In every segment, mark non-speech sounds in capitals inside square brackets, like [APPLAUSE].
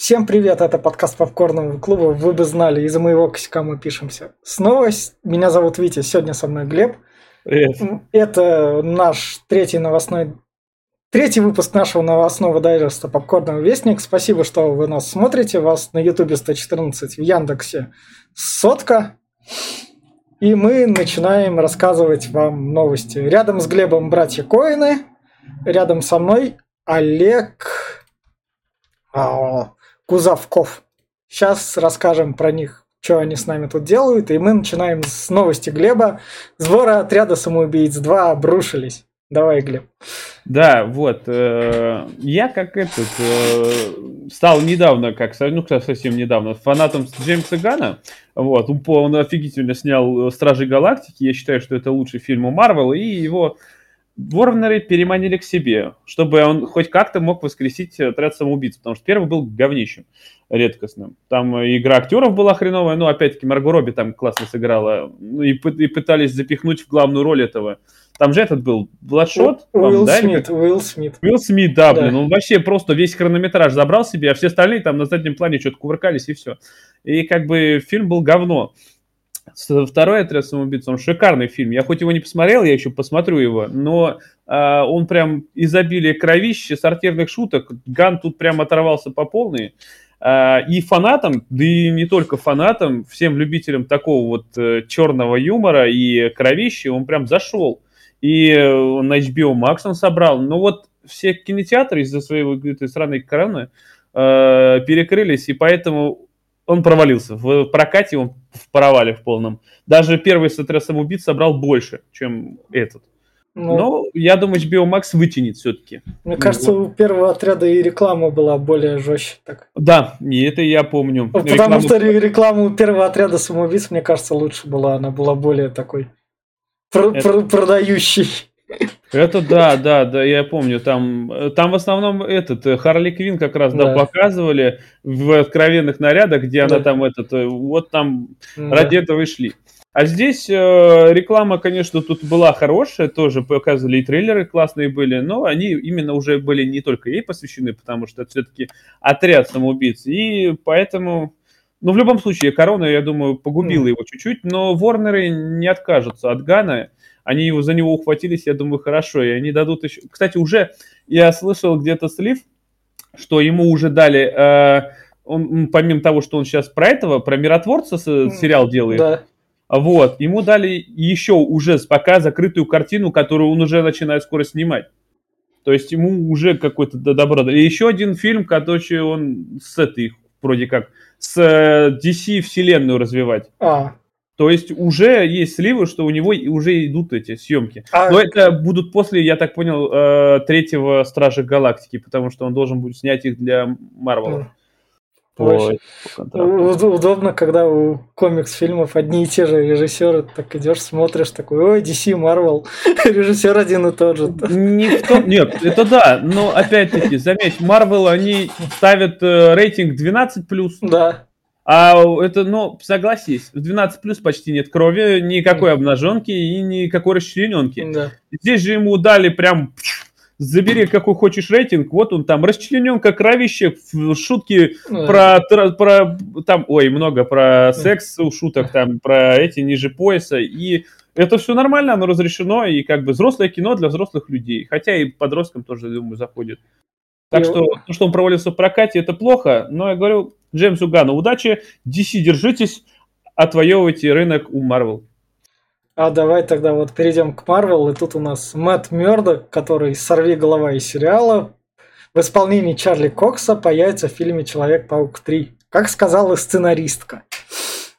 Всем привет, это подкаст Попкорного клуба. Вы бы знали, из-за моего косяка мы пишемся. Снова меня зовут Витя, сегодня со мной Глеб. Привет. Это наш третий новостной Третий выпуск нашего новостного дайджеста «Попкорный вестник». Спасибо, что вы нас смотрите. Вас на Ютубе 114, в Яндексе сотка. И мы начинаем рассказывать вам новости. Рядом с Глебом братья Коины. Рядом со мной Олег... Кузовков. Сейчас расскажем про них, что они с нами тут делают. И мы начинаем с новости Глеба. Сборы отряда самоубийц 2 обрушились. Давай, Глеб. Да, вот. Э, я как этот э, стал недавно, как ну совсем недавно, фанатом Джеймса Гана. Вот, он офигительно снял Стражи Галактики. Я считаю, что это лучший фильм у Марвел, и его Ворнеры переманили к себе, чтобы он хоть как-то мог воскресить отряд самоубийц, потому что первый был говнищем редкостным. Там игра актеров была хреновая, но опять-таки Марго Робби там классно сыграла, ну, и, и пытались запихнуть в главную роль этого. Там же этот был Бладшот. Уилл да, Смит, Уилл Смит. Уилл Смит, да, да, блин, он вообще просто весь хронометраж забрал себе, а все остальные там на заднем плане что-то кувыркались и все. И как бы фильм был говно. Второй отряд самоубийц, он шикарный фильм. Я хоть его не посмотрел, я еще посмотрю его, но э, он прям изобилие кровища, сортирных шуток. Ган тут прям оторвался по полной. Э, и фанатам, да и не только фанатам, всем любителям такого вот э, черного юмора и кровища, он прям зашел. И на HBO Max он собрал. Но вот все кинотеатры из-за своей этой странной короны э, перекрылись, и поэтому он провалился. В прокате он в провале в полном. Даже первый сотряс самоубийц собрал больше, чем этот. Ну, Но я думаю, HBO Max вытянет все-таки. Мне кажется, у первого отряда и реклама была более жестче. Так. Да, и это я помню. Потому Рекламу... что реклама у первого отряда самоубийц, мне кажется, лучше была. Она была более такой пр- это... пр- продающей. Это да, да, да, я помню. Там, там в основном этот э, Харли Квин как раз да. да показывали в откровенных нарядах, где да. она там этот, э, вот там да. ради этого и шли. А здесь э, реклама, конечно, тут была хорошая, тоже показывали и трейлеры классные были, но они именно уже были не только ей посвящены, потому что это все-таки отряд самоубийц, и поэтому, ну, в любом случае, корона, я думаю, погубила mm. его чуть-чуть, но Ворнеры не откажутся от Гана, они его, за него ухватились, я думаю, хорошо, и они дадут еще... Кстати, уже я слышал где-то слив, что ему уже дали... Э, он, помимо того, что он сейчас про этого, про миротворца сериал делает, да. вот, ему дали еще уже пока закрытую картину, которую он уже начинает скоро снимать. То есть ему уже какой-то добро дали. И еще один фильм, который он с этой, вроде как, с э, DC вселенную развивать. А. То есть уже есть сливы, что у него уже идут эти съемки. А... Но это будут после, я так понял, э, третьего Стража Галактики, потому что он должен будет снять их для Марвела. Ой, удобно, когда у комикс-фильмов одни и те же режиссеры, так идешь, смотришь, такой, ой, DC, Marvel, [LAUGHS] режиссер один и тот же. Не том, нет, это да, но опять-таки, заметь, Marvel, они ставят э, рейтинг 12+. Да. А это, ну, согласись, в 12 плюс почти нет крови, никакой обнаженки и никакой расчлененки. Да. Здесь же ему дали прям забери какой хочешь рейтинг, вот он там, расчлененка, кровище, шутки ну, про, про, там, ой, много про секс у шуток, там, про эти ниже пояса, и это все нормально, оно разрешено, и как бы взрослое кино для взрослых людей, хотя и подросткам тоже, думаю, заходит. Так что, то, что он провалился в прокате, это плохо, но я говорю, Джеймсу Гану удачи, DC держитесь, отвоевывайте рынок у Marvel. А давай тогда вот перейдем к Marvel, и тут у нас Мэтт Мёрдок, который «Сорви голова» из сериала, в исполнении Чарли Кокса появится в фильме «Человек-паук 3», как сказала сценаристка.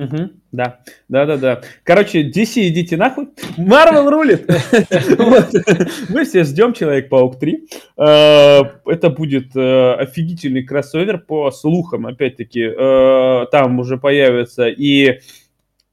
Угу, да, да, да, да. Короче, DC идите нахуй. Марвел рулит. [LAUGHS] Мы все ждем Человек-паук 3. Э, это будет э, офигительный кроссовер по слухам. Опять-таки, э, там уже появится и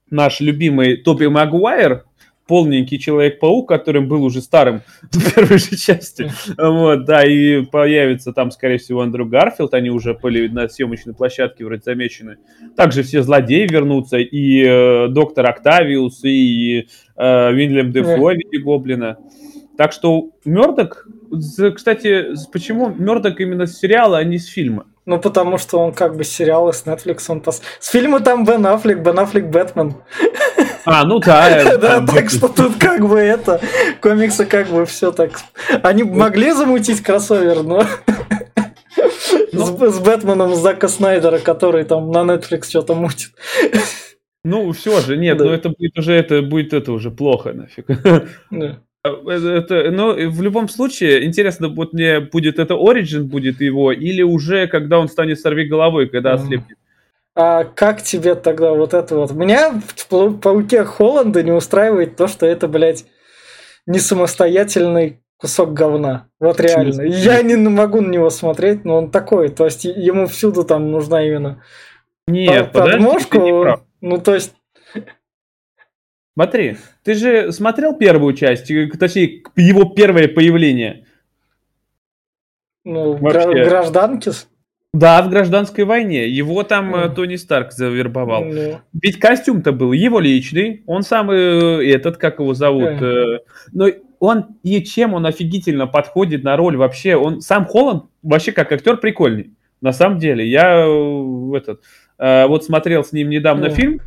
наш любимый Тоби Магуайр, полненький Человек-паук, которым был уже старым [LAUGHS] в первой же части. Вот, да, и появится там, скорее всего, Андрю Гарфилд, они уже были на съемочной площадке вроде замечены. Также все злодеи вернутся, и э, доктор Октавиус, и э, Уиллем Дефо в виде Гоблина. Так что Мёрдок кстати, почему Мёрдок именно с сериала, а не с фильма? Ну, потому что он как бы сериалы с Netflix, он пос... С фильма там Бен Аффлек, Бен Аффлек Бэтмен. А, ну да. [LAUGHS] Да, так что тут как бы это, комиксы как бы все так... Они могли замутить кроссовер, но... [LAUGHS] Ну. С Бэтменом Зака Снайдера, который там на Netflix что-то мутит. Ну, все же, нет, ну это будет уже, это будет это уже плохо нафиг. Это, но ну, в любом случае, интересно, вот мне будет это Origin будет его, или уже когда он станет сорви головой, когда ослепнет. А как тебе тогда вот это вот? Меня в Пауке Холланда не устраивает то, что это, блядь, не самостоятельный кусок говна. Вот реально. Я не могу на него смотреть, но он такой. То есть ему всюду там нужна именно Нет, подмошку. Ну, то есть Смотри, ты же смотрел первую часть, э, точнее, его первое появление? Ну, Вообще. гражданки? Да, в гражданской войне. Его там mm. Тони Старк завербовал. Mm. Ведь костюм-то был его личный. Он сам э, этот, как его зовут. Mm. но он и чем он офигительно подходит на роль вообще. Он сам Холланд вообще как актер прикольный. На самом деле. Я этот вот смотрел с ним недавно mm. фильм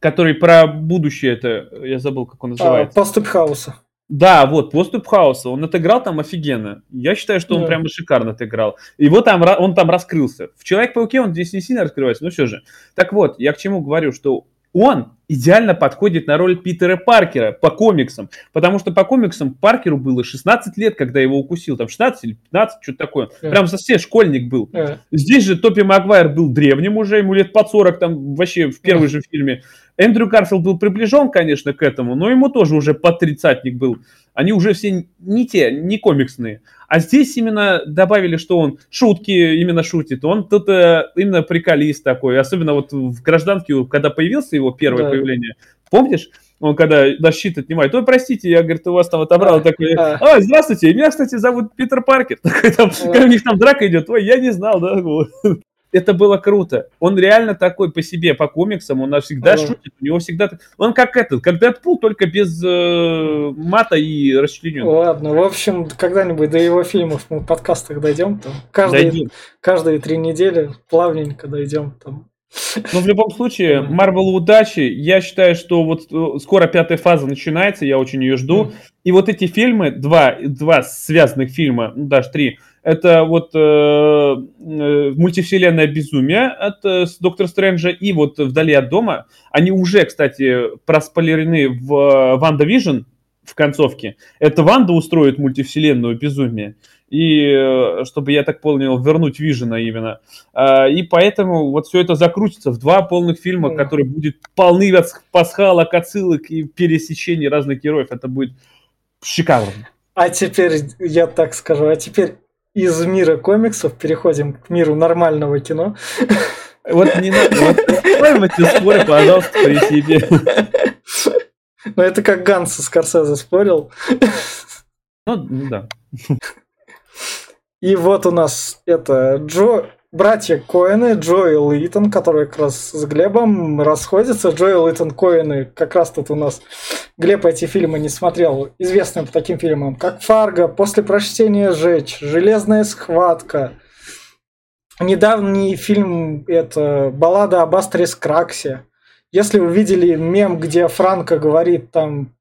который про будущее это, я забыл, как он а, называется. А, поступ хаоса. Да, вот, поступ хаоса. Он отыграл там офигенно. Я считаю, что он да. прямо шикарно отыграл. Его там, он там раскрылся. В Человек-пауке он здесь не сильно раскрывается, но все же. Так вот, я к чему говорю, что он идеально подходит на роль Питера Паркера по комиксам. Потому что по комиксам Паркеру было 16 лет, когда его укусил. Там 16 или 15, что-то такое. Yeah. Прям совсем школьник был. Yeah. Здесь же Топи Магуайр был древним уже, ему лет под 40, там вообще в первой yeah. же фильме. Эндрю Гарфилд был приближен, конечно, к этому, но ему тоже уже под тридцатник был. Они уже все не те, не комиксные. А здесь именно добавили, что он шутки именно шутит. Он тут э, именно приколист такой. Особенно вот в гражданке, когда появился его первое да. появление. Помнишь? Он когда на щит отнимает, ой, простите, я, говорит, у вас там отобрал а, такой, а, здравствуйте, меня, кстати, зовут Питер Паркер. [LAUGHS] Такой, там, а. у них там драка идет, ой, я не знал, да, это было круто. Он реально такой по себе, по комиксам, он всегда ага. шутит, у него всегда... Он как этот, как Дэдпул, только без э, мата и расчленения. Ладно, в общем, когда-нибудь до его фильмов мы в подкастах дойдем. Там, каждые, каждые три недели плавненько дойдем. Там. Но в любом случае, Марвел удачи. Я считаю, что вот э, скоро пятая фаза начинается, я очень ее жду. И вот эти фильмы, два, два связанных фильма, ну даже три, это вот э, э, мультивселенная безумие от э, Доктора Стрэнджа и вот Вдали от дома. Они уже, кстати, проспойлерены в э, ВандаВижн в концовке. Это Ванда устроит мультивселенную безумие. И, э, чтобы я так понял, вернуть Вижена именно. А, и поэтому вот все это закрутится в два полных фильма, которые будут полны пасхалок, отсылок и пересечений разных героев. Это будет шикарно. А теперь, я так скажу, а теперь из мира комиксов переходим к миру нормального кино. Вот не надо, вот эти споры, пожалуйста, при себе. Ну, это как Ганс Скорсезе спорил. Ну да. И вот у нас это Джо братья Коэны, Джоэл и Итан, которые как раз с Глебом расходятся. Джоэл, Итан, Коэны, как раз тут у нас Глеб эти фильмы не смотрел, известные по таким фильмам, как «Фарго», «После прочтения жечь», «Железная схватка», недавний фильм это «Баллада об Астерис Краксе». Если вы видели мем, где Франко говорит там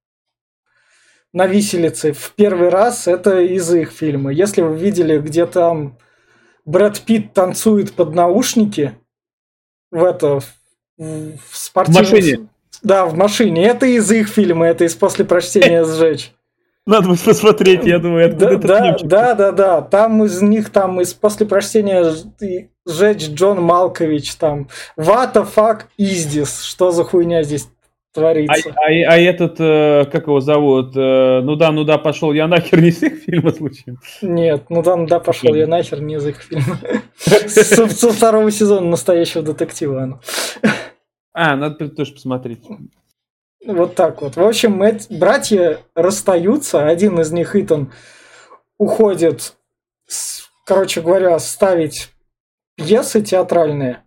на виселице в первый раз, это из их фильма. Если вы видели, где там Брэд Питт танцует под наушники в это в спортивном... В машине. Да, в машине. Это из их фильма, это из после прочтения сжечь. [LAUGHS] Надо будет посмотреть, я думаю, да, да, да, да, да. Там из них, там из после прочтения сжечь Джон Малкович, там What the fuck is this? Что за хуйня здесь творится. А, а, а этот, э, как его зовут, э, ну да, ну да, пошел я нахер [LAUGHS] не из их фильма случаем. Нет, ну да, ну да, пошел я нахер не из их фильма. [LAUGHS] Со второго сезона настоящего детектива. А, надо тоже посмотреть. Вот так вот. В общем, братья расстаются. Один из них, Итан, уходит, короче говоря, ставить пьесы театральные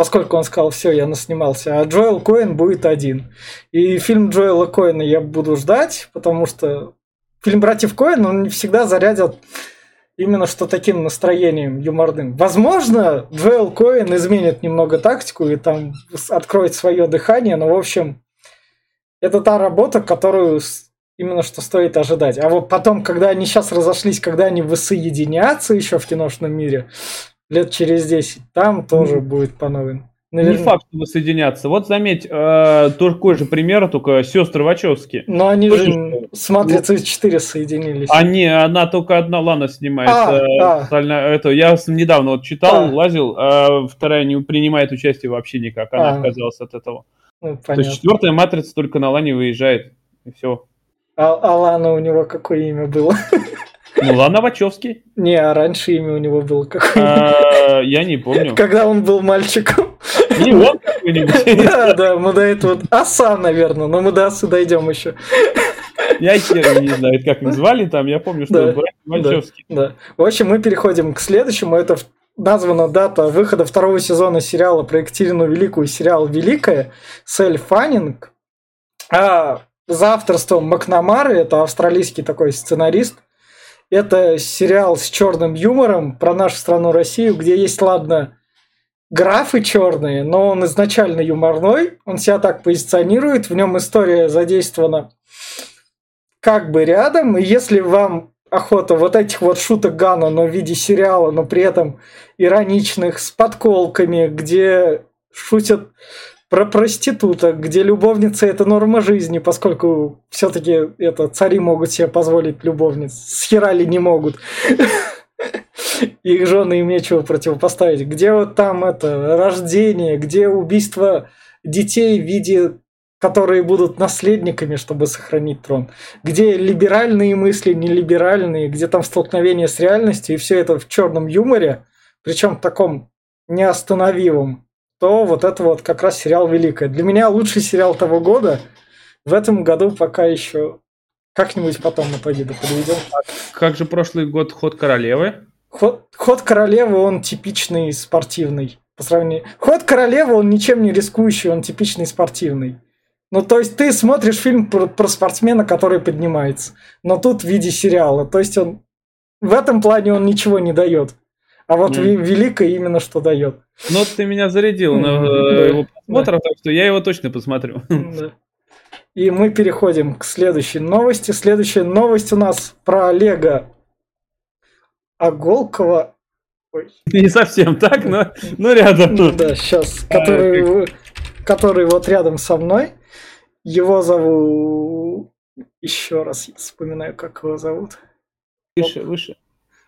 поскольку он сказал, все, я наснимался, а Джоэл Коэн будет один. И фильм Джоэла Коэна я буду ждать, потому что фильм «Братьев Коэн», он не всегда зарядят именно что таким настроением юморным. Возможно, Джоэл Коэн изменит немного тактику и там откроет свое дыхание, но, в общем, это та работа, которую именно что стоит ожидать. А вот потом, когда они сейчас разошлись, когда они воссоединятся еще в киношном мире, лет через 10, там тоже mm. будет по новым. Наверное. Не факт, что воссоединятся. Вот заметь, э, такой же пример, только сестры Вачовски. Но они Тоже, же с Матрицы 4 соединились. Они, одна только одна Лана снимается. А, а. Это, я недавно вот читал, а. лазил, а вторая не принимает участие вообще никак. Она а. отказалась от этого. Ну, То есть четвертая Матрица только на Лане выезжает. И все. А, а Лана у него какое имя было? [LAUGHS] Ну, Лана Вачовски. Не, а раньше имя у него было какое а, Я не помню. Когда он был мальчиком. Не он какой-нибудь. Да, да, мы до этого... Оса, наверное, но мы до осы дойдем еще. Я хер не знаю, как назвали там, я помню, что Вачовски. Да, да. В общем, мы переходим к следующему. Это названа дата выхода второго сезона сериала про Екатерину Великую, сериал «Великая» с Эль Фаннинг. А за авторством Макнамары, это австралийский такой сценарист – это сериал с черным юмором про нашу страну Россию, где есть, ладно, графы черные, но он изначально юморной, он себя так позиционирует, в нем история задействована как бы рядом, и если вам охота вот этих вот шуток Гана, но в виде сериала, но при этом ироничных, с подколками, где шутят про проституток, где любовница это норма жизни, поскольку все-таки это цари могут себе позволить любовниц, с херали не могут. [LAUGHS] Их жены им нечего противопоставить. Где вот там это рождение, где убийство детей в виде которые будут наследниками, чтобы сохранить трон, где либеральные мысли, нелиберальные, где там столкновение с реальностью, и все это в черном юморе, причем таком неостановимом, то вот это вот как раз сериал «Великая». Для меня лучший сериал того года. В этом году пока еще как-нибудь потом итоги подведем. Как же прошлый год «Ход королевы»? Ход, «Ход королевы» он типичный спортивный. По сравнению... «Ход королевы» он ничем не рискующий, он типичный спортивный. Ну, то есть ты смотришь фильм про, про спортсмена, который поднимается, но тут в виде сериала. То есть он в этом плане он ничего не дает. А вот mm. великое именно что дает. Ну, ты меня зарядил на э, его просмотр, так что я его точно посмотрю. И мы переходим к следующей новости. Следующая новость у нас про Олега Оголкова. Ой. Не совсем так, но, но рядом. Да, сейчас. Который, который вот рядом со мной. Его зовут... Еще раз я вспоминаю, как его зовут. Выше, выше.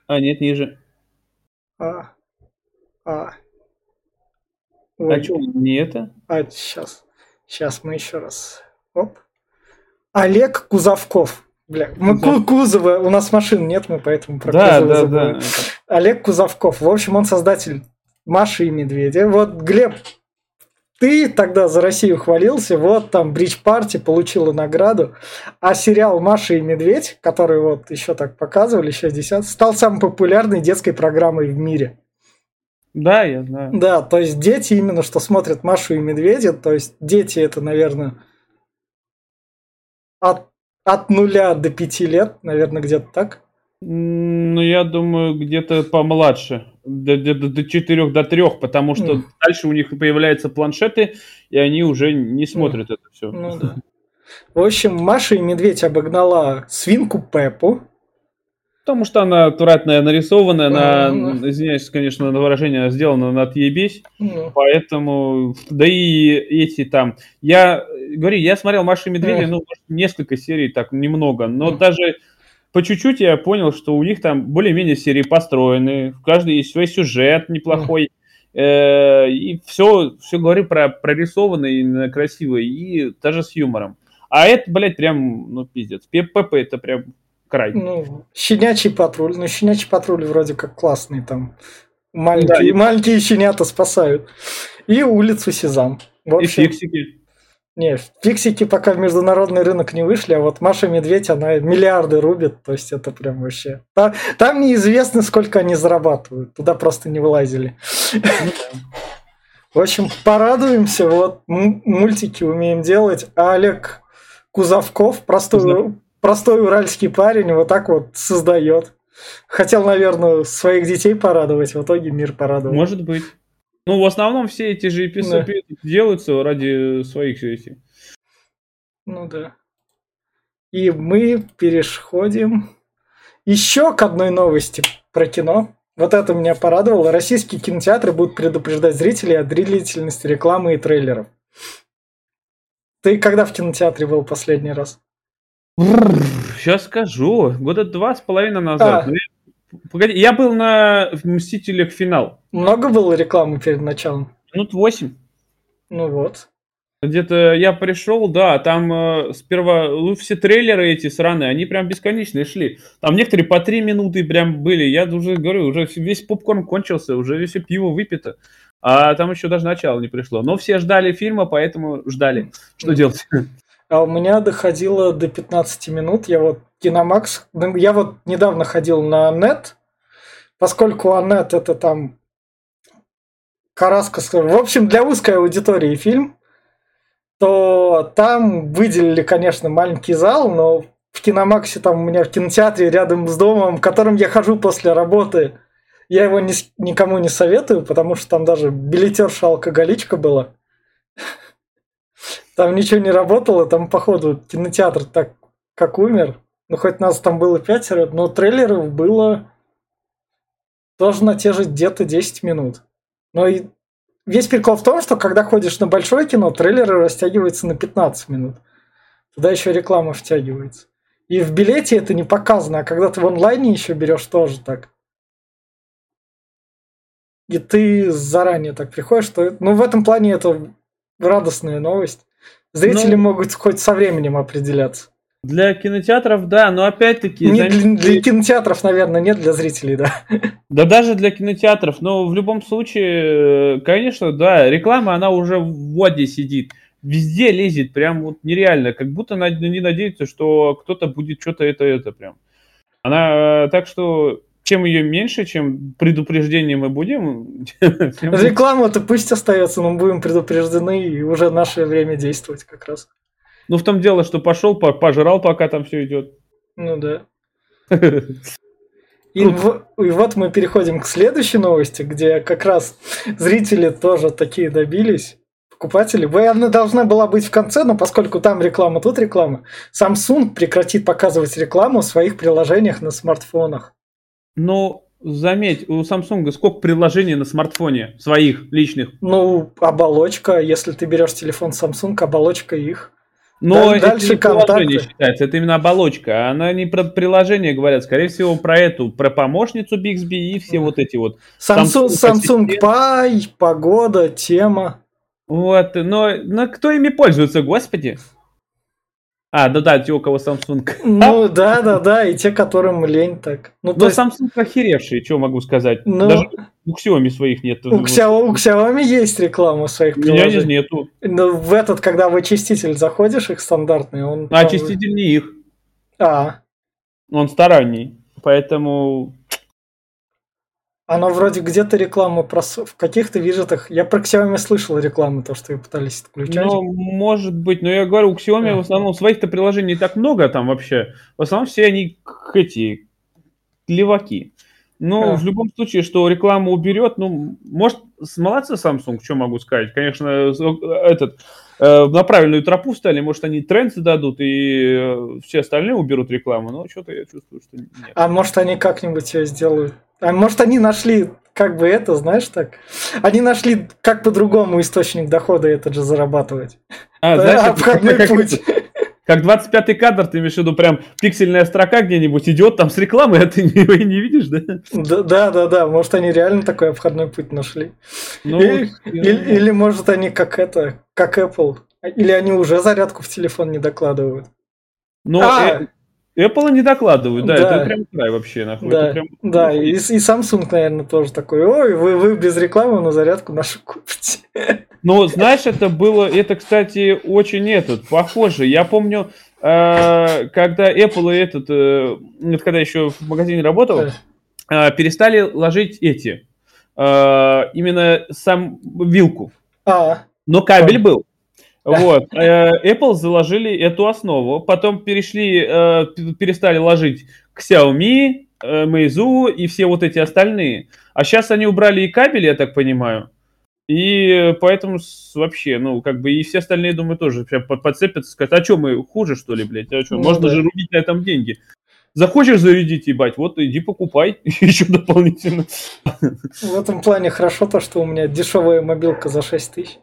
А, нет, ниже. А. А. Ой. А что, не это? А, сейчас. Сейчас мы еще раз. Оп. Олег Кузовков. Бля, мы да. Кузова, у нас машин нет, мы поэтому про да, Кузова да, забыли. Да. Олег Кузовков. В общем, он создатель Маши и Медведя. Вот Глеб ты тогда за Россию хвалился, вот там Бридж Парти получила награду, а сериал «Маша и медведь», который вот еще так показывали, 60, стал самой популярной детской программой в мире. Да, я знаю. Да, то есть дети именно что смотрят Машу и Медведя, то есть дети это, наверное, от, от нуля до пяти лет, наверное, где-то так. Ну, я думаю, где-то помладше до, до, до 4 до 3, потому что mm. дальше у них появляются планшеты, и они уже не смотрят mm. это все. Ну, да. В общем, Маша и Медведь обогнала свинку Пеппу. Потому что она аккуратная нарисованная, она, mm. извиняюсь, конечно, на выражение сделана на отъебись, mm. поэтому, да и эти там, я говорю, я смотрел Машу и Медведя, mm. ну, несколько серий, так, немного, но mm. даже по чуть-чуть я понял, что у них там более-менее серии построены, в каждой есть свой сюжет неплохой, э, и все, все говорю про прорисованно и и даже с юмором. А это, блядь, прям, ну, пиздец. ПП это прям край. Ну, щенячий патруль. Ну, щенячий патруль вроде как классный там. Маленькие, да, маленькие щенята спасают. И улицу Сезам. В общем, и фиксики. Не, фиксики пока в международный рынок не вышли, а вот Маша Медведь, она миллиарды рубит, то есть это прям вообще... Там, там неизвестно, сколько они зарабатывают, туда просто не вылазили. В общем, порадуемся, вот мультики умеем делать, а Олег Кузовков, простой, простой уральский парень вот так вот создает. Хотел, наверное, своих детей порадовать, в итоге мир порадовал. Может быть. Ну, в основном все эти же эпизоды да. делаются ради своих этих. Ну да. И мы переходим еще к одной новости про кино. Вот это меня порадовало. Российские кинотеатры будут предупреждать зрителей о длительности рекламы и трейлеров. Ты когда в кинотеатре был последний раз? Сейчас скажу. Года два с половиной назад. А. Погоди, я был на «Мстителях. Финал». Много было рекламы перед началом? Минут восемь. Ну вот. Где-то я пришел, да, там э, сперва ну, все трейлеры эти сраные, они прям бесконечные шли. Там некоторые по три минуты прям были. Я уже говорю, уже весь попкорн кончился, уже все пиво выпито. А там еще даже начало не пришло. Но все ждали фильма, поэтому ждали. Что делать? [LAUGHS] А у меня доходило до 15 минут. Я вот Киномакс, я вот недавно ходил на нет, поскольку Анет это там Караска, в общем, для узкой аудитории фильм, то там выделили, конечно, маленький зал, но в Киномаксе там у меня в кинотеатре рядом с домом, в котором я хожу после работы, я его ни, никому не советую, потому что там даже билетерша алкоголичка была. Там ничего не работало, там, походу, кинотеатр так как умер. Ну, хоть нас там было пятеро, но трейлеров было тоже на те же где-то 10 минут. Но и весь прикол в том, что когда ходишь на большое кино, трейлеры растягиваются на 15 минут. Туда еще реклама втягивается. И в билете это не показано, а когда ты в онлайне еще берешь, тоже так. И ты заранее так приходишь, что... Ну, в этом плане это радостная новость. Зрители ну, могут хоть со временем определяться. Для кинотеатров, да, но опять-таки... Не, для, для кинотеатров, наверное, нет, для зрителей, да. Да даже для кинотеатров, но в любом случае, конечно, да, реклама, она уже в воде сидит. Везде лезет, прям вот нереально, как будто не надеются, что кто-то будет что-то это-это прям. Она, так что, чем ее меньше, чем предупреждение мы будем... [LAUGHS] Реклама-то пусть остается, но будем предупреждены, и уже наше время действовать как раз. Ну, в том дело, что пошел, пожрал, пока там все идет. Ну да. [LAUGHS] И, в, и вот мы переходим к следующей новости, где как раз зрители тоже такие добились. Покупатели. Она должна была быть в конце, но поскольку там реклама, тут реклама. Samsung прекратит показывать рекламу в своих приложениях на смартфонах. Ну, заметь, у Samsung сколько приложений на смартфоне своих личных? Ну, оболочка. Если ты берешь телефон Samsung, оболочка их. Но дальше это не приложение считается, это именно оболочка. Она не про приложение говорят, скорее всего, про эту, про помощницу Bixby и все вот эти вот. Samsung, Samsung, Samsung Pay, погода, тема. Вот, но, но кто ими пользуется, господи? А, да, да, те, у кого Samsung. Ну, да, да, да, и те, которым лень так. Ну, Но есть... Samsung охеревшие, что могу сказать. Ну... Даже у Xiaomi своих нет. У, Xiaomi, у Xiaomi есть реклама своих приложений. У меня нету. Но в этот, когда в очиститель заходишь, их стандартный, он... А очиститель не их. А. Он сторонний. Поэтому оно вроде где-то реклама про в каких-то виджетах. Я про Xiaomi слышал рекламу, то, что вы пытались отключать. Ну, может быть, но я говорю, у Xiaomi а. в основном своих-то приложений не так много там вообще. В основном все они эти леваки. Ну, а. в любом случае, что рекламу уберет, ну, может, молодцы Samsung, что могу сказать. Конечно, этот, э, на правильную тропу стали, может, они тренд дадут, и э, все остальные уберут рекламу, но что-то я чувствую, что нет. А может, они как-нибудь ее сделают? А может, они нашли, как бы это, знаешь, так? Они нашли, как по-другому источник дохода этот же зарабатывать. А, [LAUGHS] знаешь, обходной как, путь. [LAUGHS] Как 25-й кадр, ты имеешь в виду, прям пиксельная строка где-нибудь идет там с рекламой, а ты [LAUGHS] не, не видишь, да? да? Да, да, да. Может, они реально такой обходной путь нашли. Ну, или, или, или, может, они как это, как Apple. Или они уже зарядку в телефон не докладывают. Ну, а, э, Apple не докладывают, да, да. это прям край вообще, нахуй. Да, прям... да и, и Samsung, наверное, тоже такой, ой, вы, вы без рекламы на зарядку нашу купите. [LAUGHS] Ну, знаешь, это было, это, кстати, очень этот, похоже. Я помню, э, когда Apple и этот, э, когда еще в магазине работал, э, перестали ложить эти, э, именно сам вилку. А. Но кабель был. Вот. Э, Apple заложили эту основу, потом перешли, э, перестали ложить к Xiaomi, э, Meizu и все вот эти остальные. А сейчас они убрали и кабель, я так понимаю. И поэтому вообще, ну, как бы, и все остальные, думаю, тоже подцепятся, скажут, а что, мы хуже, что ли, блядь? А что, ну, можно да. же рубить на этом деньги. Захочешь зарядить, ебать, вот иди покупай [LAUGHS] еще дополнительно. В этом плане хорошо то, что у меня дешевая мобилка за 6 тысяч.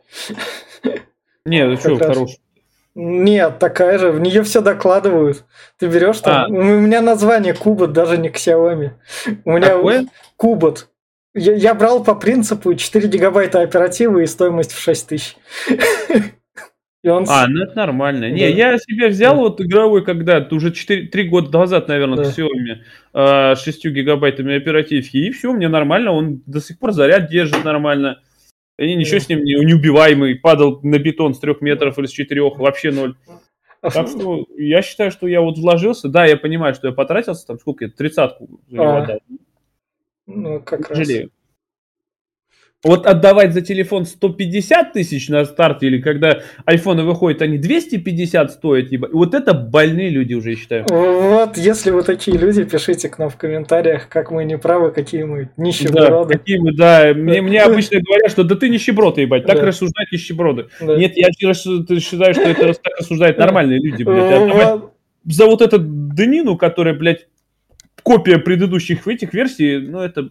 Нет, ну что, хорош. Нет, такая же, в нее все докладывают. Ты берешь там, а. у меня название Кубот, даже не Xiaomi. У меня Какое? Кубот. Я, я брал по принципу 4 гигабайта оперативы и стоимость в 6 тысяч. Он... А, ну это нормально. Да. Не, я себе взял да. вот игровой когда-то, уже 4, 3 года назад, наверное, да. Xiaomi, э, 6 гигабайтами оперативки, и все, мне нормально, он до сих пор заряд держит нормально. И ничего с ним не, неубиваемый, падал на бетон с 3 метров или с 4, вообще ноль. Так что я считаю, что я вот вложился, да, я понимаю, что я потратился, там сколько я, тридцатку за него а. отдал. Ну, как Жалею. раз. Вот отдавать за телефон 150 тысяч на старте, или когда айфоны выходят, они 250 стоят, ебать. Вот это больные люди уже, я считаю. Вот, если вы такие люди, пишите к нам в комментариях, как мы не правы, какие мы нищеброды. Да, какие мы, да. Мне, мне [LAUGHS] обычно говорят, что да ты нищеброд, ебать, так да. рассуждают нищеброды. Да. Нет, я считаю, что это так рассуждают [LAUGHS] нормальные люди, блядь. За вот эту дынину, которая, блядь, копия предыдущих этих версий, ну это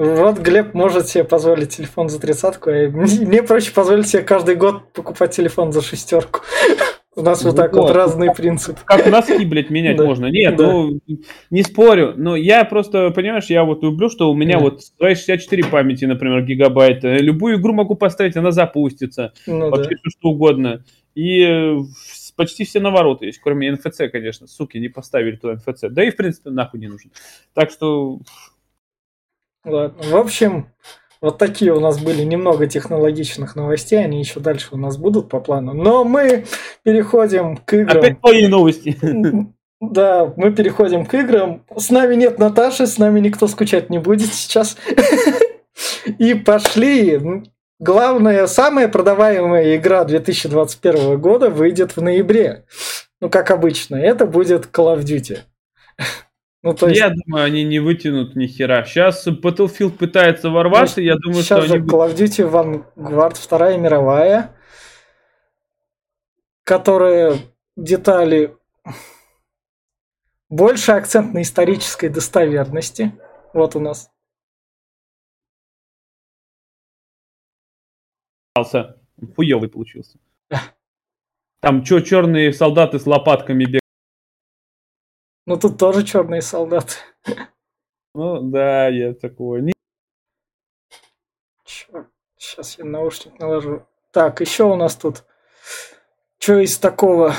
вот Глеб может себе позволить телефон за тридцатку, а мне проще позволить себе каждый год покупать телефон за шестерку. [LAUGHS] У нас вот так вот, разный принцип. Как носки, блядь, менять можно. Нет, ну, не спорю. Но я просто, понимаешь, я вот люблю, что у меня вот свои 64 памяти, например, гигабайта. Любую игру могу поставить, она запустится. Ну, вообще все что угодно. И почти все навороты есть, кроме НФЦ, конечно. Суки, не поставили туда НФЦ. Да и, в принципе, нахуй не нужен. Так что Ладно. В общем, вот такие у нас были немного технологичных новостей, они еще дальше у нас будут по плану. Но мы переходим к играм. Опять твои новости. Да, мы переходим к играм. С нами нет Наташи, с нами никто скучать не будет сейчас. И пошли. Главная, самая продаваемая игра 2021 года выйдет в ноябре. Ну, как обычно, это будет Call of Duty. Ну, то есть... Я думаю, они не вытянут ни хера. Сейчас Battlefield пытается ворваться, ну, я думаю, что они... Call of Duty Vanguard, Вторая мировая, которые детали... Больше акцент на исторической достоверности. Вот у нас. Хуёвый получился. Там что, черные солдаты с лопатками бегают? Ну тут тоже черные солдаты. Ну да, я такого не. Сейчас я наушник наложу. Так, еще у нас тут. Что из такого?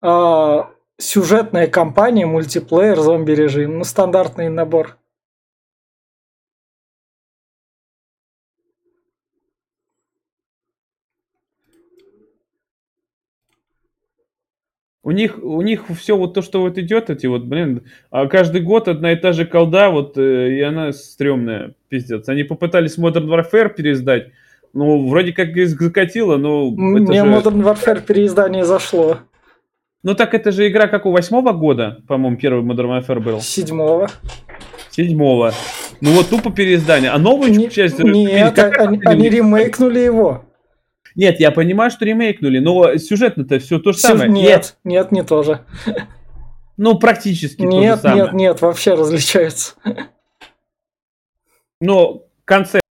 А, сюжетная кампания, мультиплеер, зомби режим. Ну, стандартный набор. У них, у них все вот то, что вот идет, эти вот, блин, а каждый год одна и та же колда, вот, э, и она стрёмная, пиздец. Они попытались Modern Warfare переиздать, ну, вроде как и закатило, но... Мне же... Modern Warfare переиздание зашло. Ну так это же игра как у восьмого года, по-моему, первый Modern Warfare был. Седьмого. Седьмого. Ну вот тупо переиздание. А новую не, часть... Нет, они, они ремейкнули его. Нет, я понимаю, что ремейкнули, но сюжетно-то все то же самое. Нет, нет, не тоже. Ну, практически Нет, то же самое. нет, нет, вообще различаются. Но концепт.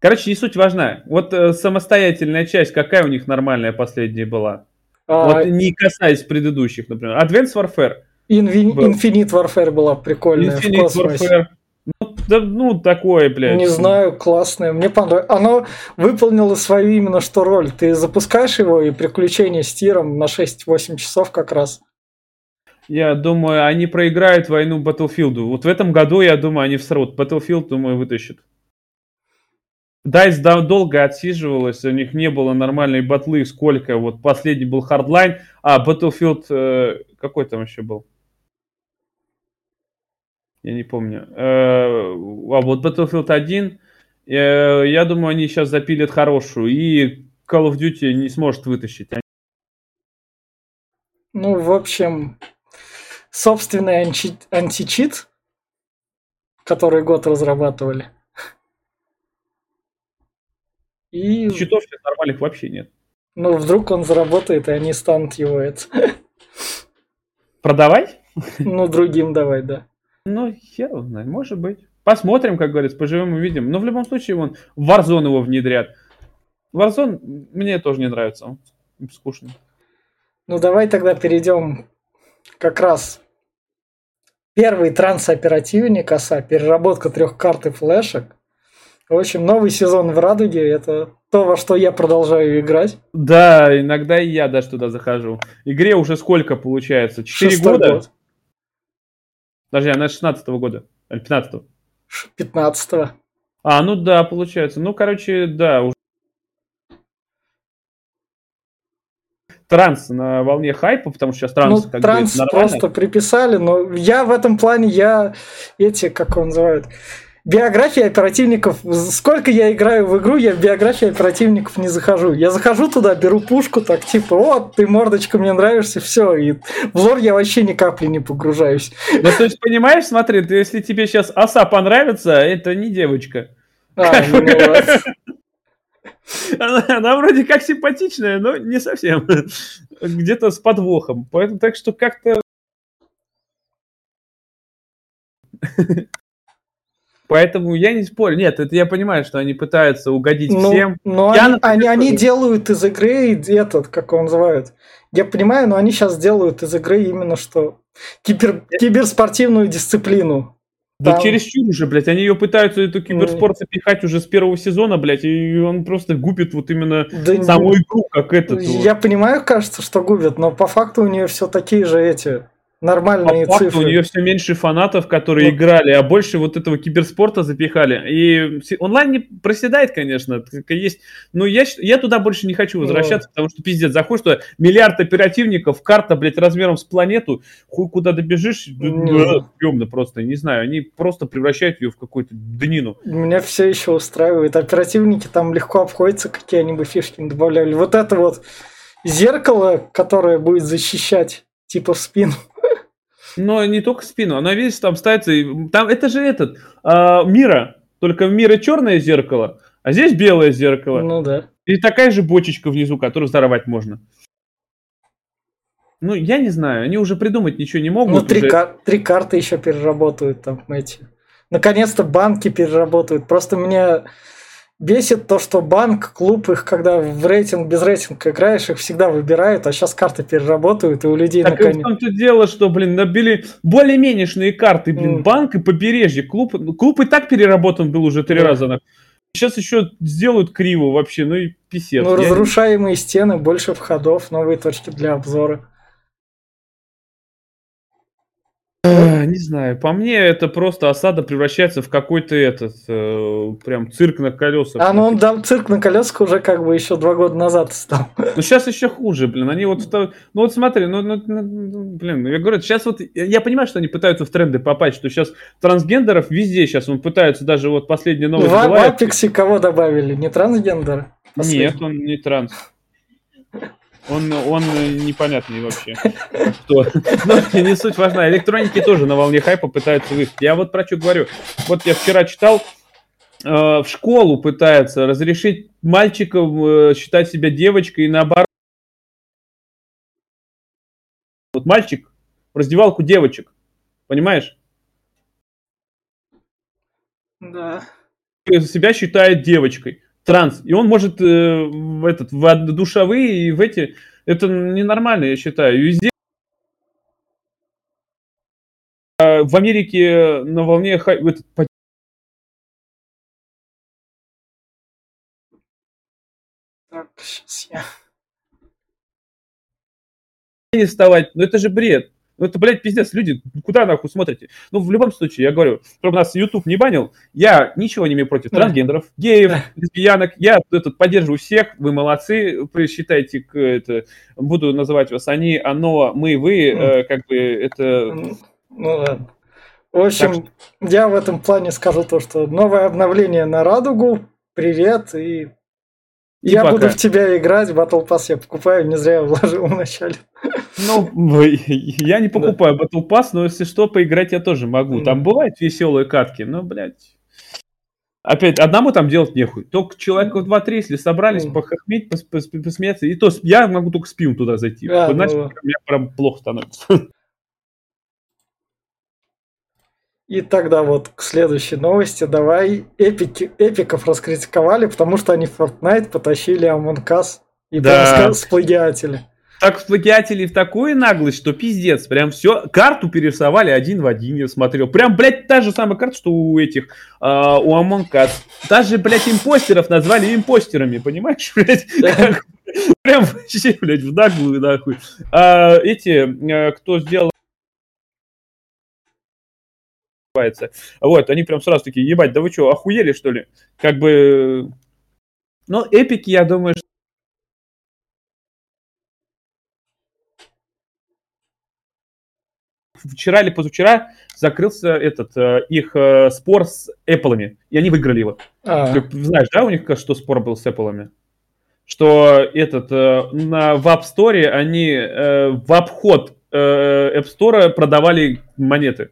Короче, не суть важна. Вот э, самостоятельная часть, какая у них нормальная последняя была? А... Вот не касаясь предыдущих, например. Advanced Warfare. Invi- Infinite Warfare была прикольная Infinite в космосе. Warfare. Ну, да, ну, такое, блядь. Не знаю, классное. Мне понравилось. Оно выполнило свою именно что роль. Ты запускаешь его, и приключения с тиром на 6-8 часов как раз. Я думаю, они проиграют войну Battlefield. Вот в этом году, я думаю, они всрут. Battlefield, думаю, вытащат. DICE долго отсиживалась, у них не было нормальной батлы, сколько. Вот последний был Hardline, а Battlefield, э, какой там еще был? Я не помню. Э, а вот Battlefield 1 Э, я думаю, они сейчас запилят хорошую, и Call of Duty не сможет вытащить. Ну, в общем, собственный анти античит, который год разрабатывали. И... Читов сейчас нормальных вообще нет. Ну, вдруг он заработает, и они станут его это... [LAUGHS] Продавать? Ну, другим давай, да. Ну, хер знает, может быть. Посмотрим, как говорится, поживем и видим. Но в любом случае, вон, в Warzone его внедрят. Warzone мне тоже не нравится, он скучный. Ну, давай тогда перейдем как раз первый трансоперативник оса, переработка трех карт и флешек. В общем, новый сезон в Радуге – это то, во что я продолжаю играть. Да, иногда и я даже туда захожу. Игре уже сколько получается? Четыре года? Год. Подожди, она 16 -го года. Или 15 -го? 15 -го. А, ну да, получается. Ну, короче, да, уже транс на волне хайпа, потому что сейчас транс ну, как транс бы, просто приписали, но я в этом плане, я эти, как он называют, биографии оперативников, сколько я играю в игру, я в биографии оперативников не захожу. Я захожу туда, беру пушку, так типа, вот, ты мордочка, мне нравишься, все, и в лор я вообще ни капли не погружаюсь. Ну, то есть, понимаешь, смотри, ты, если тебе сейчас оса понравится, это не девочка. А, ну, она, она вроде как симпатичная, но не совсем. Где-то с подвохом. Поэтому так что как-то Поэтому я не спорю. Нет, это я понимаю, что они пытаются угодить ну, всем. Но я, они, они, они делают из игры этот, как его называют. Я понимаю, но они сейчас делают из игры именно что кибер, киберспортивную дисциплину. Да Там... чересчур уже, блядь, они ее пытаются, эту киберспорт запихать уже с первого сезона, блядь, и он просто губит вот именно да саму не... игру, как этот. Я вот. понимаю, кажется, что губит, но по факту у нее все такие же эти нормальные По факту, цифры. У нее все меньше фанатов, которые ну, играли, а больше вот этого киберспорта запихали. И онлайн не проседает, конечно, есть. Но я, я туда больше не хочу возвращаться, ну, потому что пиздец, заходишь туда, миллиард оперативников, карта, блядь, размером с планету, хуй куда добежишь, стрёмно просто, не знаю, они просто превращают ее в какую-то днину. Меня все еще устраивает. Оперативники там легко обходятся, какие они бы фишки добавляли. Вот это вот зеркало, которое будет защищать, типа в спину. Но не только спину, она весь там ставится. Там это же этот а, мира, только в мира черное зеркало, а здесь белое зеркало. Ну да. И такая же бочечка внизу, которую взорвать можно. Ну, я не знаю, они уже придумать ничего не могут. Ну, три, уже... кар- три карты еще переработают там эти. Наконец-то банки переработают. Просто мне бесит то, что банк, клуб их, когда в рейтинг, без рейтинга играешь, их всегда выбирают, а сейчас карты переработают, и у людей так наконец... в том-то дело, что, блин, набили более-менешные карты, блин, mm. банк и побережье. Клуб, клуб и так переработан был уже три yeah. раза. Сейчас еще сделают криво вообще, ну и писец. Ну, разрушаемые стены, больше входов, новые точки для обзора. Не знаю, по мне это просто осада превращается в какой-то этот э, прям цирк на колесах. А ну он дал цирк на колесах уже как бы еще два года назад стал. Ну сейчас еще хуже, блин. Они вот, ну вот смотри, ну, ну, ну блин, я говорю, сейчас вот я понимаю, что они пытаются в тренды попасть, что сейчас трансгендеров везде сейчас он пытаются даже вот последний новый. В, в Апексе кого добавили? Не трансгендер? Нет, он не транс. Он, он непонятный вообще. [LAUGHS] Но ну, не суть важна. Электроники тоже на волне хайпа пытаются выйти. Я вот про что говорю. Вот я вчера читал, э, в школу пытаются разрешить мальчикам э, считать себя девочкой и наоборот. Вот мальчик в раздевалку девочек. Понимаешь? Да. Себя считает девочкой транс. И он может э, в, этот, в душевые и в эти... Это ненормально, я считаю. Везде а, в Америке на волне хай... этот, так, сейчас я... Не вставать, но это же бред. Ну это, блядь, пиздец, люди, куда нахуй смотрите? Ну, в любом случае, я говорю, чтобы нас YouTube не банил, я ничего не имею против трансгендеров, геев, лесбиянок, я этот, поддерживаю всех, вы молодцы, вы считайте, это, буду называть вас они, оно, мы, вы, э, как бы это... Ну ладно. В общем, так я в этом плане скажу то, что новое обновление на радугу. Привет и и я пока. буду в тебя играть, Battle Pass я покупаю, не зря я вложил вначале. Ну, ну я не покупаю да. Battle Pass, но если что, поиграть я тоже могу. Там бывают веселые катки, но, блядь, Опять, одному там делать нехуй. Только человека два-три, если собрались mm. похохметь, пос пос посмеяться, и то я могу только спим туда зайти. А, Иначе ну... мне прям плохо становится. И тогда вот к следующей новости. Давай эпики, эпиков раскритиковали, потому что они в Fortnite потащили Among Us и да. сплагиатели. Так сплагиатели в такую наглость, что пиздец. Прям все, карту перерисовали один в один, я смотрел. Прям, блядь, та же самая карта, что у этих, э, у Among Us. Даже, блядь, импостеров назвали импостерами, понимаешь, [LAUGHS] блядь? Прям вообще, блядь, в наглую, нахуй. А, эти, э, кто сделал вот, они прям сразу такие, ебать, да вы что, охуели, что ли? Как бы... Ну, эпики, я думаю, что вчера или позавчера закрылся этот э, их э, спор с Apple, и они выиграли его. А. Ты знаешь, да, у них что спор был с Apple? Что этот э, на в App Store они в обход App Store продавали монеты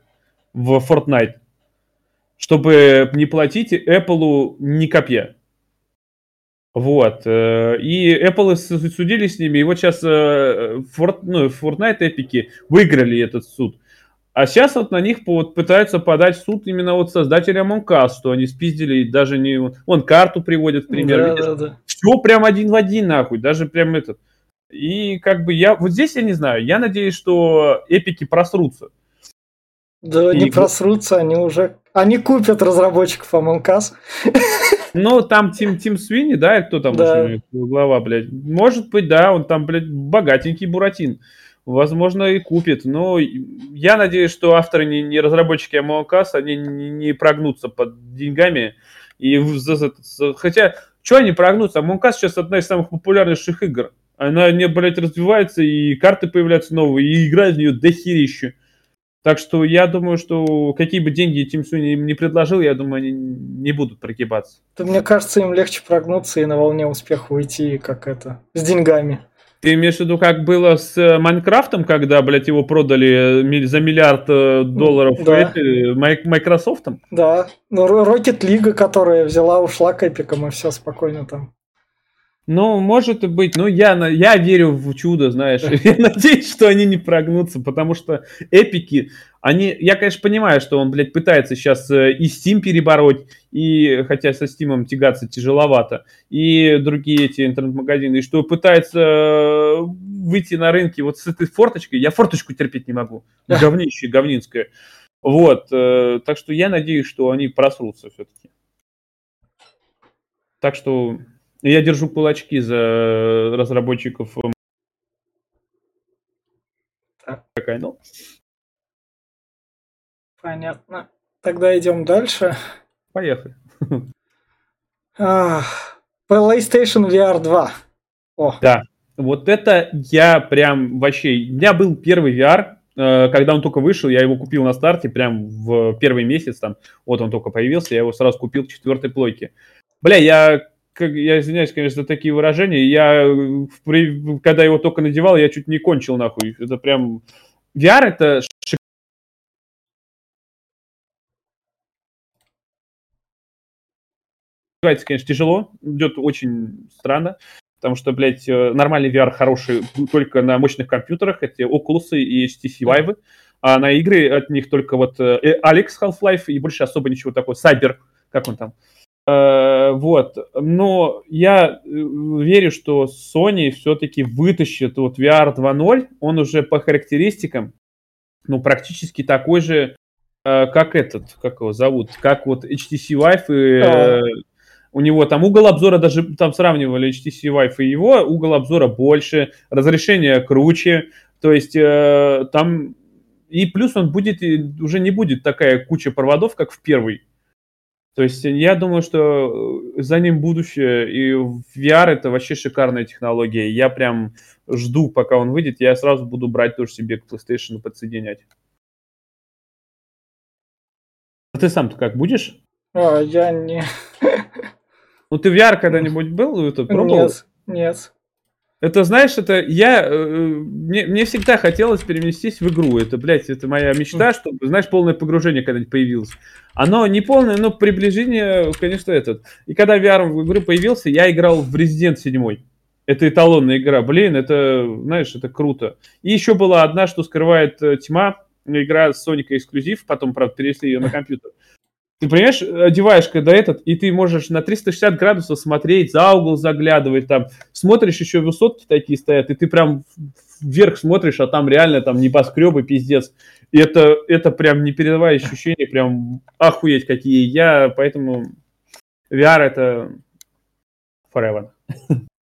в Fortnite, чтобы не платить Apple ни копья. Вот. И Apple судили с ними, и вот сейчас Fort, ну, Fortnite эпики выиграли этот суд. А сейчас вот на них вот пытаются подать суд именно вот создатели Among что они спиздили даже не... Вон карту приводят в пример. Да, да, да. Все прям один в один нахуй, даже прям этот. И как бы я... Вот здесь я не знаю, я надеюсь, что эпики просрутся. Да, и... не просрутся, они уже... Они купят разработчиков Us. [LAUGHS] Ну, там Тим, Тим Свини, да, кто там да. глава, блядь? Может быть, да, он там, блядь, богатенький Буратин возможно, и купит. Но я надеюсь, что авторы, не, не разработчики Us, они не, не прогнутся под деньгами. И хотя, что они прогнутся? Us сейчас одна из самых популярнейших игр. Она, не, блядь, развивается, и карты появляются новые, и играют в нее дохерища. Так что я думаю, что какие бы деньги Тим Суни им не предложил, я думаю, они не будут прогибаться. То мне кажется, им легче прогнуться и на волне успеха уйти, как это, с деньгами. Ты имеешь в виду, как было с э, Майнкрафтом, когда, блядь, его продали э, за миллиард э, долларов да. Microsoft? Да. Ну, Rocket League, которая взяла, ушла к эпикам, и все спокойно там. Ну, может быть. Ну, я, я верю в чудо, знаешь. [LAUGHS] Я надеюсь, что они не прогнутся, потому что эпики, они... Я, конечно, понимаю, что он, блядь, пытается сейчас э, и Steam перебороть, и хотя со Steam тягаться тяжеловато, и другие эти интернет-магазины, и что пытается э, выйти на рынке вот с этой форточкой. Я форточку терпеть не могу. Говнище, говнинское. Вот. Э, так что я надеюсь, что они просрутся все-таки. Так что я держу кулачки за разработчиков. Какая, ну? Понятно. Тогда идем дальше. Поехали. [LAUGHS] PlayStation VR 2. О. Да, вот это я прям вообще... У меня был первый VR, э, когда он только вышел, я его купил на старте, прям в первый месяц там, вот он только появился, я его сразу купил к четвертой плойке. Бля, я как, я извиняюсь, конечно, за такие выражения, я, при, когда его только надевал, я чуть не кончил нахуй. Это прям... VR это Развивается, конечно, тяжело, идет очень странно, потому что, блядь, э, нормальный VR хороший только на мощных компьютерах, это Oculus и HTC Vive, а на игры от них только вот э, Alex Half-Life и больше особо ничего такого, Cyber, как он там, Э, вот, но я э, верю, что Sony все-таки вытащит вот VR 2.0, он уже по характеристикам, ну, практически такой же, э, как этот, как его зовут, как вот HTC Vive, и, у него там угол обзора, даже там сравнивали HTC Vive и его, угол обзора больше, разрешение круче, то есть там, и плюс он будет, уже не будет такая куча проводов, как в первый, то есть я думаю, что э, за ним будущее, и VR это вообще шикарная технология. Я прям жду, пока он выйдет, я сразу буду брать тоже себе к PlayStation подсоединять. А ты сам-то как будешь? А, я не... Ну ты VR когда-нибудь был? Это пробовал? Нет, нет. Это, знаешь, это я... Э, мне, мне всегда хотелось переместись в игру. Это, блядь, это моя мечта, чтобы, знаешь, полное погружение когда-нибудь появилось. Оно не полное, но приближение, конечно, этот. И когда VR в игры появился, я играл в Resident 7. Это эталонная игра. Блин, это, знаешь, это круто. И еще была одна, что скрывает э, тьма. Игра Соника эксклюзив, потом, правда, перенесли ее на [LAUGHS] компьютер. Ты понимаешь, одеваешь когда этот, и ты можешь на 360 градусов смотреть, за угол заглядывать, там, смотришь, еще высотки такие стоят, и ты прям вверх смотришь, а там реально там небоскребы, пиздец. И это, это прям непередаваемое ощущение, прям охуеть какие. Я, поэтому VR это forever.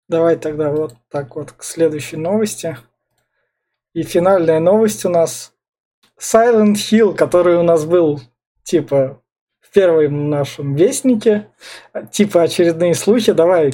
Давай тогда вот так вот к следующей новости. И финальная новость у нас Silent Hill, который у нас был типа в первом нашем вестнике, типа очередные слухи, давай,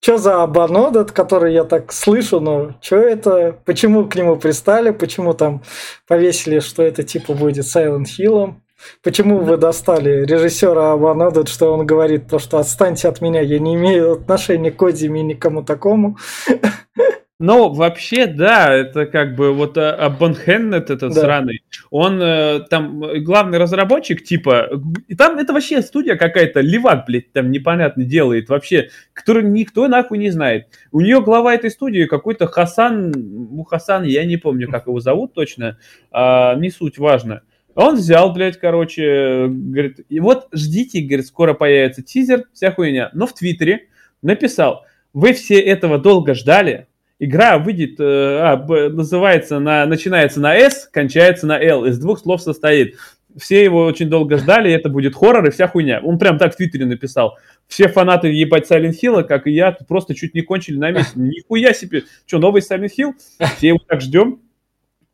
что за Абанодот, который я так слышу, но что это, почему к нему пристали, почему там повесили, что это типа будет Silent Hill, Почему вы достали режиссера Абанодот, что он говорит то, что отстаньте от меня, я не имею отношения к Кодиме и никому такому? [LAUGHS] Ну, вообще, да, это как бы вот Абонхеннет этот да. сраный, он э, там главный разработчик, типа, и там это вообще студия какая-то, Левак, блядь, там непонятно делает вообще, который никто нахуй не знает. У нее глава этой студии какой-то Хасан, ну, Хасан, я не помню, как его зовут точно, а, не суть, важно. Он взял, блядь, короче, говорит, и вот ждите, говорит, скоро появится тизер, вся хуйня. Но в Твиттере написал, вы все этого долго ждали, игра выйдет, э, а, называется, на, начинается на S, кончается на L, из двух слов состоит. Все его очень долго ждали, это будет хоррор и вся хуйня. Он прям так в Твиттере написал. Все фанаты ебать Silent Hill, как и я, просто чуть не кончили на месте. Нихуя себе. Что, новый Silent Hill? Все его так ждем.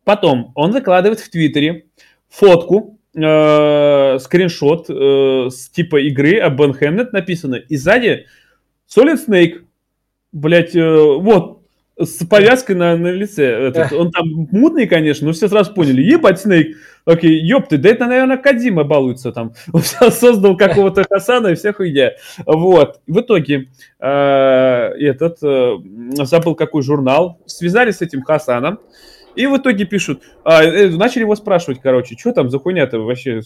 Потом он выкладывает в Твиттере фотку, э, скриншот э, с типа игры Abandoned Hamnet написано. И сзади Solid Snake. Блять, э, вот, с повязкой на, на лице. Этот. Он там мутный, конечно, но все сразу поняли. Ебать, Снейк. Окей, ёпты, да это, наверное, Кадима балуется там. [LAUGHS] Он создал какого-то Хасана и вся хуйня. Вот. В итоге э, этот, э, забыл какой журнал, связали с этим Хасаном, и в итоге пишут, а, э, начали его спрашивать, короче, что там за хуйня-то вообще?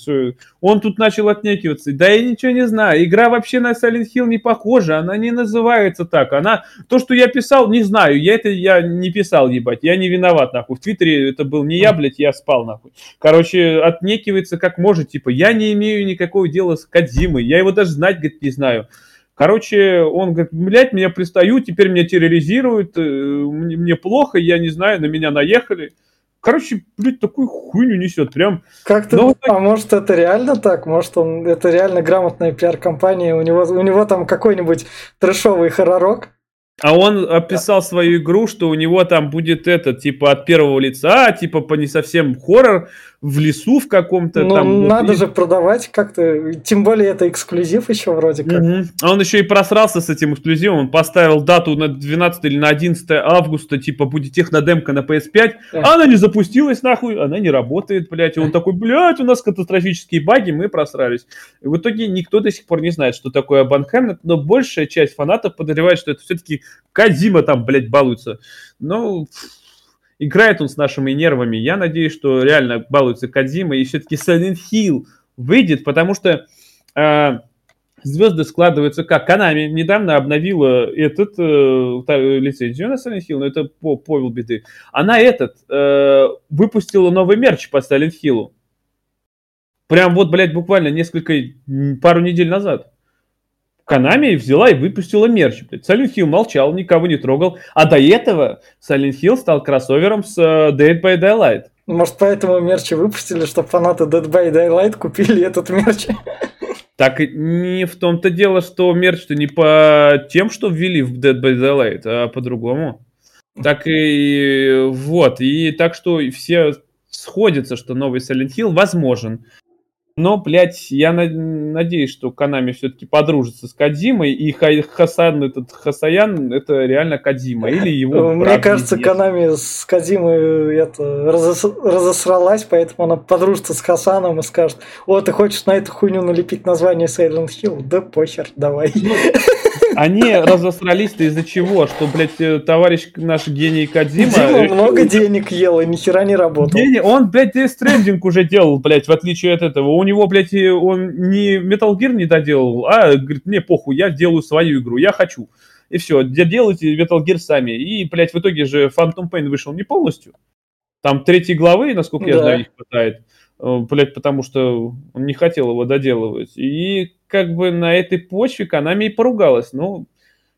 Он тут начал отнекиваться. Да я ничего не знаю. Игра вообще на Silent Hill не похожа, она не называется так. Она, то, что я писал, не знаю. Я это я не писал, ебать. Я не виноват, нахуй. В Твиттере это был не я, блядь, я спал, нахуй. Короче, отнекивается как может, типа, я не имею никакого дела с Кадзимой. Я его даже знать, говорит, не знаю. Короче, он говорит, блядь, меня пристают, теперь меня терроризируют, э, мне, мне плохо, я не знаю, на меня наехали. Короче, блядь, такую хуйню несет, прям. Как ты, Но... а может это реально так? Может он, это реально грамотная пиар-компания, у него, у него там какой-нибудь трешовый хоророк? А он описал свою игру, что у него там будет это, типа, от первого лица, типа, по не совсем хоррор, в лесу в каком-то ну, там. надо вот, же продавать как-то, тем более это эксклюзив еще вроде как. Угу. А он еще и просрался с этим эксклюзивом, он поставил дату на 12 или на 11 августа, типа, будет технодемка на PS5, а она не запустилась нахуй, она не работает, блядь, и он такой, блядь, у нас катастрофические баги, мы просрались. И в итоге никто до сих пор не знает, что такое Банхэмнет, но большая часть фанатов подозревает, что это все-таки Казима там, блядь, балуется. Ну, играет он с нашими нервами. Я надеюсь, что реально балуется Кадзима, и все-таки Silent Hill выйдет, потому что э, звезды складываются как? Канами недавно обновила этот э, лицензию на Silent Hill, но это по повел беды. Она этот э, выпустила новый мерч по Silent Hill. Прям вот, блядь, буквально несколько, пару недель назад. Konami взяла и выпустила мерч. Silent Hill молчал, никого не трогал. А до этого Silent Hill стал кроссовером с э, Dead by Daylight. Может, поэтому мерч выпустили, чтобы фанаты Dead by Daylight купили этот мерч? Так не в том-то дело, что мерч-то не по тем, что ввели в Dead by Daylight, а по-другому. Так и вот. И так что все сходятся, что новый Silent Hill возможен. Но, блядь, я на- надеюсь, что Канами все-таки подружится с Кадимой, и Хасан, этот Хасаян, это реально Кадима, или его Мне кажется, Канами с Кадимой это, разос... разосралась, поэтому она подружится с Хасаном и скажет, о, ты хочешь на эту хуйню налепить название Silent Hill? Да похер, давай. Они разосрались-то из-за чего? Что, блядь, э, товарищ наш гений Кадима... Дима э, много денег ел и нихера не работал. Дени... Он, блядь, Death Stranding уже делал, блядь, в отличие от этого. У него, блядь, он не Metal Gear не доделал, а говорит, мне похуй, я делаю свою игру, я хочу. И все, делайте Metal Gear сами. И, блядь, в итоге же Phantom Pain вышел не полностью. Там третьей главы, насколько я знаю, не хватает. Э, блядь, потому что он не хотел его доделывать. И как бы на этой почве Канами и поругалась. Ну,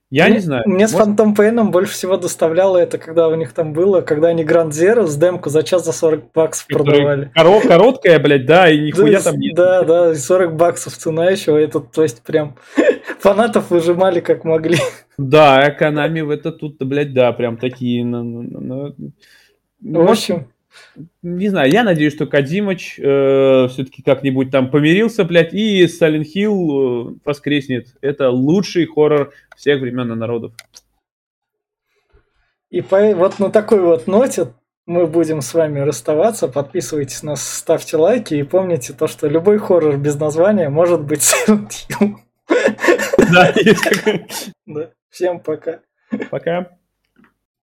я ну, не знаю. Мне может... с Phantom Pain больше всего доставляло это, когда у них там было, когда они Grand Zero с демку за час за 40 баксов продавали. Коро- короткая, блядь, да, и нихуя там нет. Да, да, 40 баксов цена еще, это, то есть прям [LAUGHS] фанатов выжимали как могли. Да, Канами в это тут, блядь, да, прям такие... В общем, не знаю, я надеюсь, что Кадимыч э, все-таки как-нибудь там помирился, блядь, и Silent Hill э, воскреснет. Это лучший хоррор всех времен и народов. И по, вот на такой вот ноте мы будем с вами расставаться. Подписывайтесь на нас, ставьте лайки и помните то, что любой хоррор без названия может быть Silent Hill. Да. Всем пока. Пока.